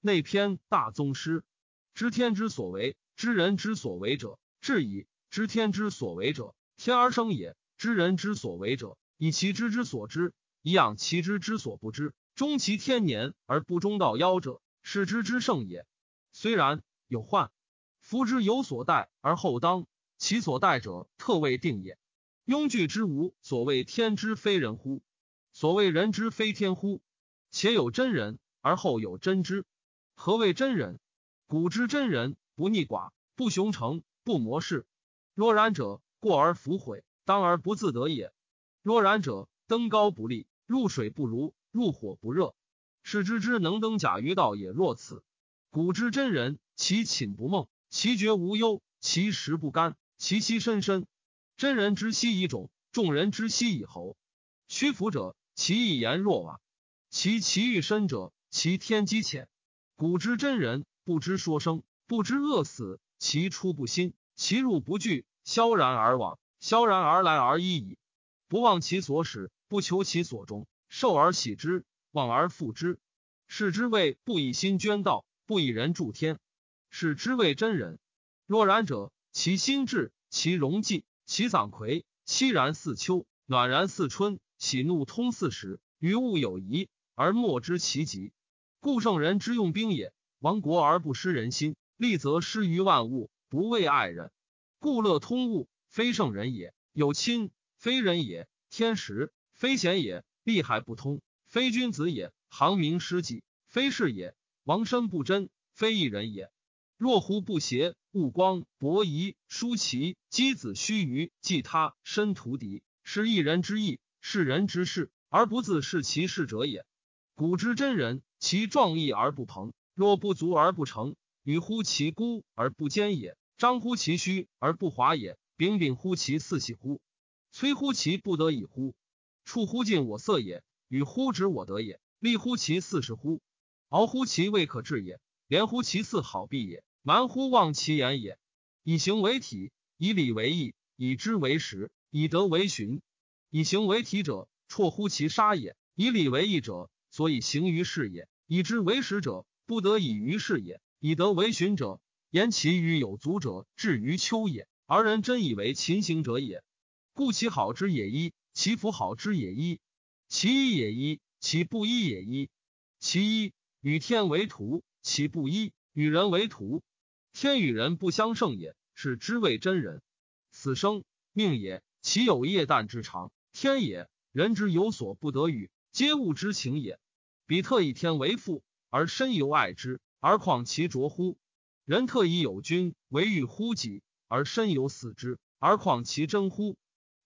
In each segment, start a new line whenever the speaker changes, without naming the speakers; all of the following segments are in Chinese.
内篇大宗师。知天之所为，知人之所为者，至矣。知天之所为者，天而生也；知人之所为者，以其知之所知，以养其知之所不知。终其天年而不终道夭者，是知之圣也。虽然有患，夫之有所待而后当，其所待者特未定也。庸具之无，所谓天之非人乎？所谓人之非天乎？且有真人而后有真知。何谓真人？古之真人，不逆寡，不雄成，不谋事。若然者，过而弗悔，当而不自得也。若然者，登高不立，入水不如，入火不热。是知之能登甲于道也。若此，古之真人，其寝不梦，其觉无忧，其食不甘，其息深深。真人之息以种，众人之息以侯。屈服者，其一言若瓦；其其欲深者，其天机浅。古之真人。不知说生，不知饿死，其出不心，其入不惧，萧然而往，萧然而来而已矣。不忘其所始，不求其所终，受而喜之，忘而复之。是之谓不以心捐道，不以人助天。是之谓真人。若然者，其心志，其容纪，其嗓魁，凄然似秋，暖然似春，喜怒通四时，于物有疑，而莫知其极。故圣人之用兵也。亡国而不失人心，利则失于万物，不为爱人。故乐通物，非圣人也；有亲，非人也；天时，非贤也；利害不通，非君子也；航民失己，非士也；王身不贞，非一人也。若胡不协，勿光、伯夷、叔齐、箕子、须臾、季他、申屠狄，是一人之义，是人之事，而不自是其事者也。古之真人，其壮义而不朋。若不足而不成，与乎其孤而不坚也；张乎其虚而不华也；秉秉乎其四喜乎？摧乎其不得已乎？触乎尽我色也；与乎止我得也；立乎其四是乎？敖乎其未可治也；廉乎其四好弊也；蛮乎忘其言也。以形为体，以礼为义，以知为实，以德为循。以形为体者，辍乎其杀也；以礼为义者，所以行于事也；以知为实者。不得已于事也，以德为循者，言其与有足者，至于秋也。而人真以为勤行者也。故其好之也一，其弗好之也一，其一也一，其不一也一。其一与天为徒，其不一与人为徒。天与人不相胜也，是知谓真人。此生命也，其有夜旦之长，天也；人之有所不得与，皆物之情也。彼特以天为父。而身犹爱之，而况其浊乎？人特以有君为欲乎己，而身犹死之，而况其真乎？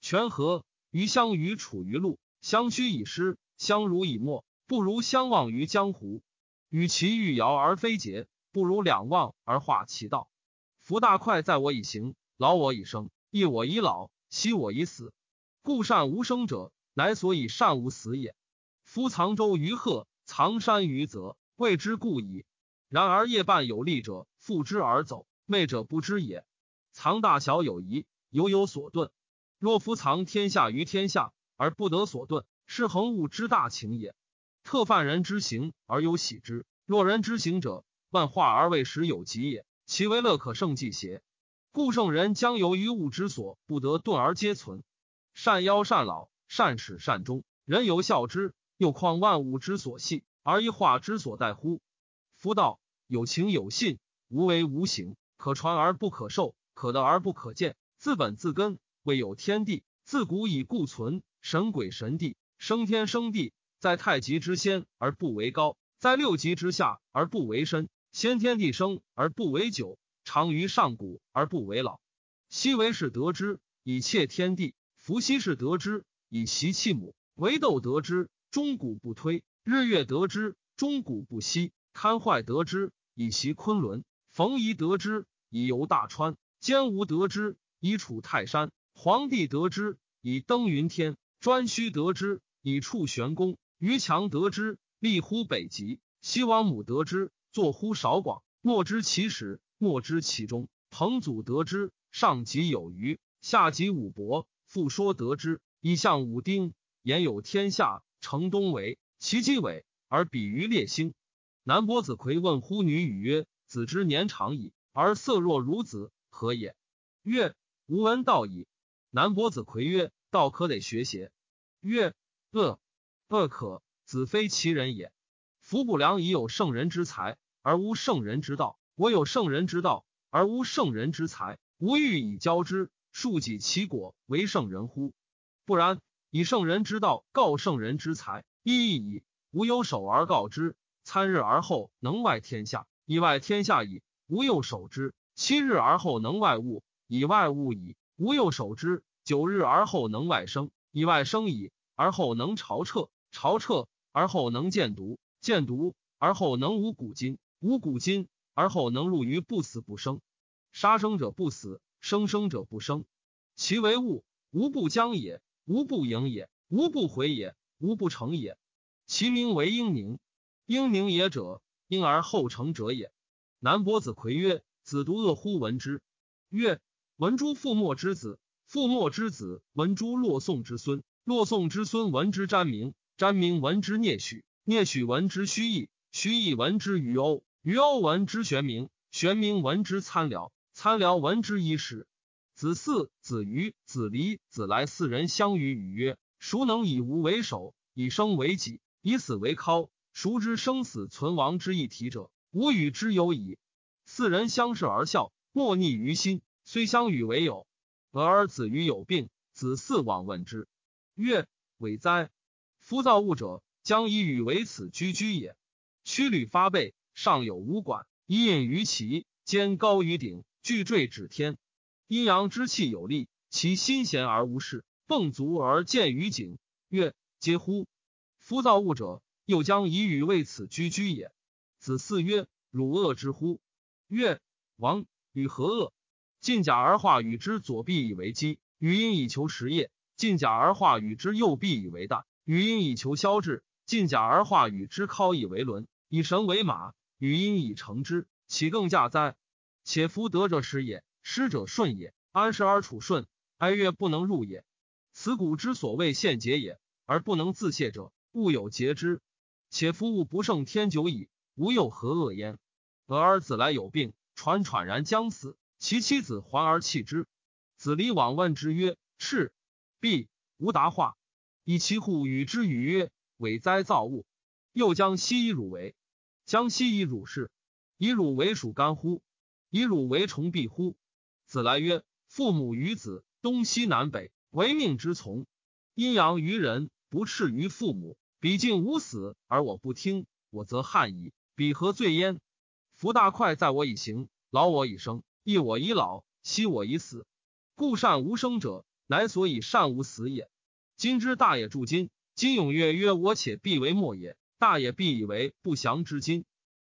权和于相与处于路，相虚以失，相濡以沫，不如相忘于江湖。与其欲摇而非节，不如两忘而化其道。夫大快在我以行，劳我以生，益我以老，息我以死。故善无生者，乃所以善无死也。夫藏舟于壑，藏山于泽。谓之故矣。然而夜半有利者，复之而走；昧者不知也。藏大小有宜，犹有所遁。若夫藏天下于天下，而不得所遁，是恒物之大情也。特犯人之行而有喜之。若人之行者，万化而为时有极也。其为乐可胜计邪？故圣人将由于物之所不得遁而皆存。善夭善老，善始善终，人有孝之，又况万物之所系？而一化之所待乎？夫道有情有信，无为无形，可传而不可受，可得而不可见。自本自根，未有天地，自古以固存。神鬼神帝，生天生地，在太极之先而不为高，在六极之下而不为深。先天地生而不为久，长于上古而不为老。昔为是得之，以切天地；伏羲是得之，以习气母；为斗得之，终古不推。日月得之，终古不息；堪坏得之，以袭昆仑；冯夷得之，以游大川；坚吴得之，以处泰山；黄帝得之，以登云天；颛顼得之，以处玄宫；于强得之，立乎北极；西王母得之，坐乎韶广。莫知其始，莫知其终。彭祖得之，上极有余，下极五伯。复说得之，以向武丁，言有天下，成东为。其基尾而比于列星，南伯子葵问乎女语曰：“子之年长矣，而色若孺子，何也？”曰：“吾闻道矣。”南伯子葵曰：“道可得学邪？”曰：“恶，恶可。子非其人也。夫不良以有圣人之才，而无圣人之道；我有圣人之道，而无圣人之才。吾欲以教之，庶己其果为圣人乎？不然。以圣人之道告圣人之才，一义矣。吾有守而告之，参日而后能外天下，以外天下矣。吾又守之，七日而后能外物，以外物矣。吾又守之，九日而后能外生，以外生矣。而后能朝彻，朝彻而后能见独，见独而后能无古今，无古今而后能入于不死不生。杀生者不死，生生者不生。其为物，无不将也。无不盈也，无不回也，无不成也。其名为英宁。英宁也者，婴而后成者也。南伯子葵曰：“子独恶乎闻之。”曰：“闻诸父莫之子，父莫之子闻诸洛宋之孙，洛宋之孙闻之詹明，詹明闻之聂许，聂许闻之虚意，虚意闻之于欧，于欧闻之玄明，玄明闻之参辽，参辽闻之伊始。”子嗣、子瑜、子离、子来四人相与语曰：“孰能以无为首，以生为己，以死为尻？孰知生死存亡之一体者？吾与之有矣。”四人相视而笑，莫逆于心，虽相与为友。俄而子瑜有病，子嗣往问之，曰：“伟哉！夫造物者将以与为此居居也。曲履发背，上有五管，一引于其肩高于顶，巨坠指天。”阴阳之气有力，其心闲而无事，蹦足而见于景，曰：“嗟乎！夫造物者，又将以与为此居居也。”子嗣曰：“汝恶之乎？”曰：“王与何恶？进甲而化与之左臂以为基，语音以求实业；进甲而化与之右臂以为大，语音以求消滞；进甲而化与之尻以为轮，以神为马，语音以成之，岂更驾哉？且夫得者时也。”失者顺也，安时而处顺，哀乐不能入也。此古之所谓献节也，而不能自谢者，物有节之。且夫物不胜天久矣，吾又何恶焉？俄而子来有病，喘喘然将死，其妻子还而弃之。子离往问之曰：“赤，必无答话。以其户与之语曰：‘委哉造物！’又将西以汝为，将西以汝是，以汝为属干乎？以汝为虫必乎？”子来曰：“父母与子，东西南北，为命之从。阴阳于人，不斥于父母。彼竟无死，而我不听，我则憾矣。彼何罪焉？夫大快在我以行，劳我以生，益我以老，息我以死。故善无生者，乃所以善无死也。今之大也，助今。今踊跃曰：我且必为末也。大也必以为不祥之今。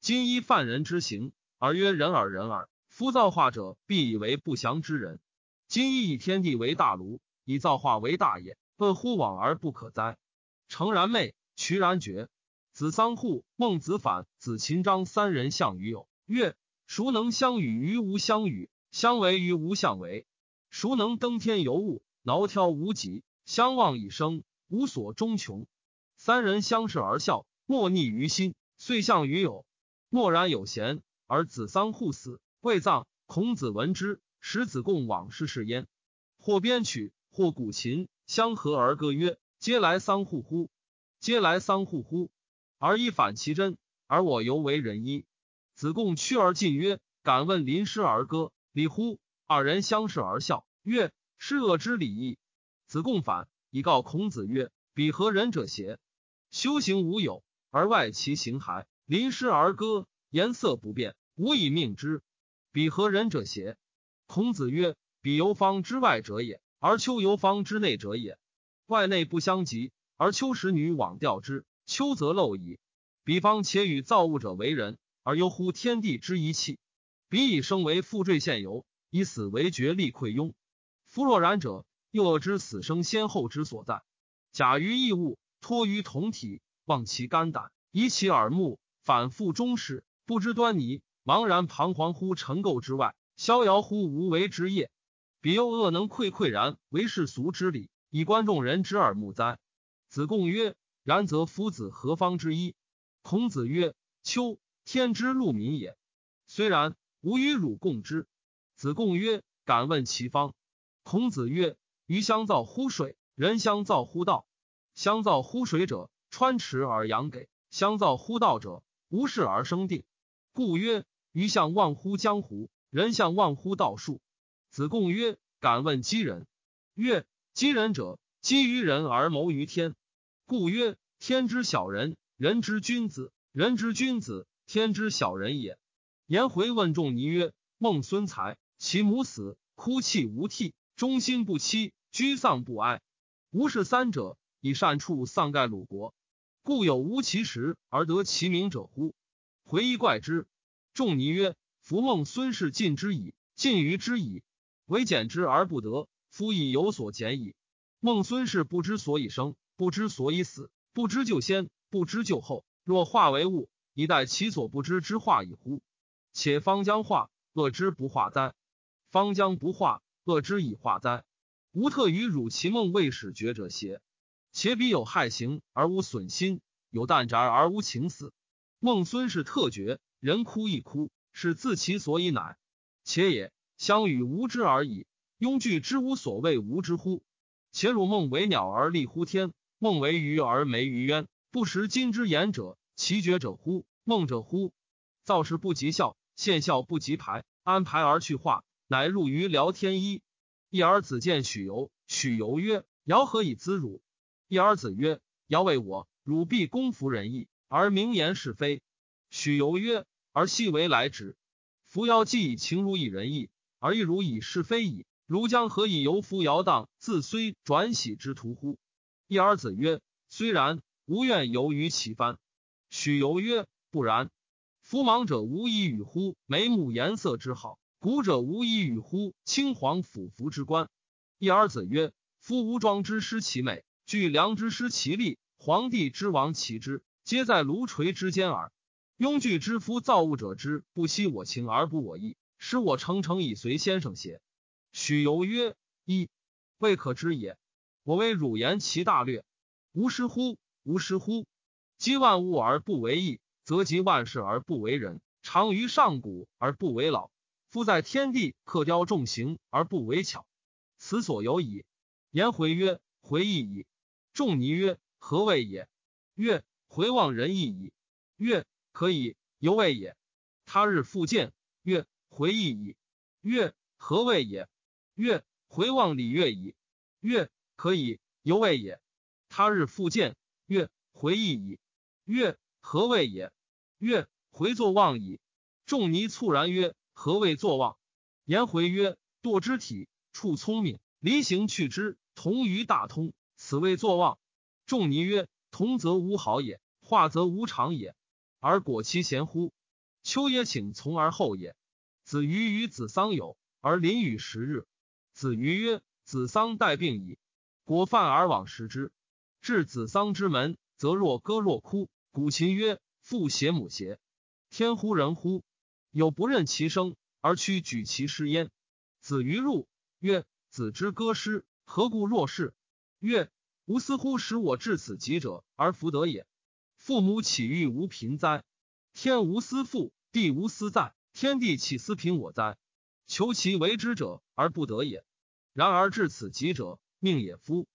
今依犯人之行，而曰人耳人耳。”夫造化者，必以为不祥之人。今亦以天地为大炉，以造化为大业。恶乎往而不可哉？诚然昧，渠然绝。子桑户、孟子反、子秦章三人相与友，曰：孰能相与于无相与？相为于无相为？孰能登天游物，挠挑无极？相望以生，无所终穷。三人相视而笑，莫逆于心，遂相与友。默然有贤，而子桑户死。未葬，孔子闻之，使子贡往事事焉。或编曲，或鼓琴，相和而歌曰：“皆来丧户乎？皆来丧户乎？”而以反其真，而我犹为人医。子贡趋而进曰：“敢问临师而歌，礼乎？”二人相视而笑，曰：“是恶之礼义。”子贡反以告孔子曰：“彼何仁者邪？修行无有，而外其形骸；临师而歌，颜色不变，无以命之。”彼何人者邪？孔子曰：“彼游方之外者也，而丘游方之内者也。外内不相及，而丘使女往钓之，丘则漏矣。彼方且与造物者为人，而忧乎天地之一气。彼以生为负坠现游，以死为绝力溃庸。夫若然者，又恶之死生先后之所在。假于异物，托于同体，望其肝胆，以其耳目，反复终始，不知端倪。”茫然彷徨乎尘垢之外，逍遥乎无为之业。彼又恶能愧愧然为世俗之礼，以观众人之耳目哉？子贡曰：“然则夫子何方之一？”孔子曰：“秋，天之禄民也。虽然，吾与汝共之。子贡曰：“敢问其方。”孔子曰：“鱼相造乎水，人相造乎道。相造乎水者，穿池而养给；相造乎道者，无事而生定。故曰：鱼相忘乎江湖，人相忘乎道术。”子贡曰：“敢问箕人。”曰：“箕人者，基于人而谋于天。故曰：天之小人，人之君子；人之君子，天之小人也。”颜回问仲尼曰：“孟孙才，其母死，哭泣无涕，忠心不欺，居丧不哀。吾视三者，以善处丧盖鲁国，故有无其实而得其名者乎？”回一怪之。仲尼曰：“夫孟孙氏尽之矣，尽于之矣，唯简之而不得。夫亦有所减矣。孟孙氏不知所以生，不知所以死，不知就先，不知就后。若化为物，以待其所不知之化矣乎？”且方将化，恶之不化哉？方将不化，恶之以化哉？吾特与汝其梦未始觉者邪？且彼有害行而无损心，有旦宅而无情死。孟孙氏特绝，人哭亦哭，是自其所以乃。且也，相与无知而已。庸具之无所谓无知乎？且汝梦为鸟而立乎天，梦为鱼而没于渊，不识今之言者，其绝者乎？梦者乎？造事不及效。现效不及排，安排而去化，乃入于聊天一。一儿子见许由，许由曰：“尧何以资汝？”一儿子曰：“尧为我，汝必公服仁义，而明言是非。”许由曰：“而昔为来之。夫尧既以情如以仁义，而亦如以是非矣。汝将何以由夫尧荡自虽转喜之徒乎？”一儿子曰：“虽然，吾愿游于其藩。”许由曰：“不然。”夫盲者无以与乎眉目颜色之好，古者无以与乎青黄俯伏之官。一儿子曰：夫无庄之失其美，巨梁之失其力，皇帝之亡其之，皆在炉锤之间耳。庸具之夫造物者之不惜我情而不我义，使我诚诚以随先生邪？许由曰：一未可知也。我为汝言其大略。无失乎？无失乎？积万物而不为义。则及万事而不为人，长于上古而不为老。夫在天地刻雕重形而不为巧，此所有矣。颜回曰：“回义矣。”仲尼曰：“何谓也？”曰：“回望仁义矣。”曰：“可以，犹未也。”他日复见，曰：“回忆矣。”曰：“何谓也？”曰：“回望礼乐矣。”曰：“可以，犹未也。”他日复见，曰：“回忆矣。”曰：“何谓也？”曰：回作望矣。仲尼猝然曰：何谓作望？颜回曰：堕之体，处聪明，离行去之，同于大通，此谓作望。仲尼曰：同则无好也，化则无常也。而果其贤乎？秋也，请从而后也。子瑜与子桑友，而临与十日。子瑜曰：子桑待病矣。果犯而往食之。至子桑之门，则若歌若哭。古琴曰。父邪母邪？天乎人乎？有不任其声而屈举其师焉。子于入曰：“子之歌诗，何故若是？”曰：“吾思乎使我至此极者而弗得也。父母岂欲无贫哉？天无私父，地无私在，天地岂私贫我哉？求其为之者而不得也。然而至此极者，命也夫。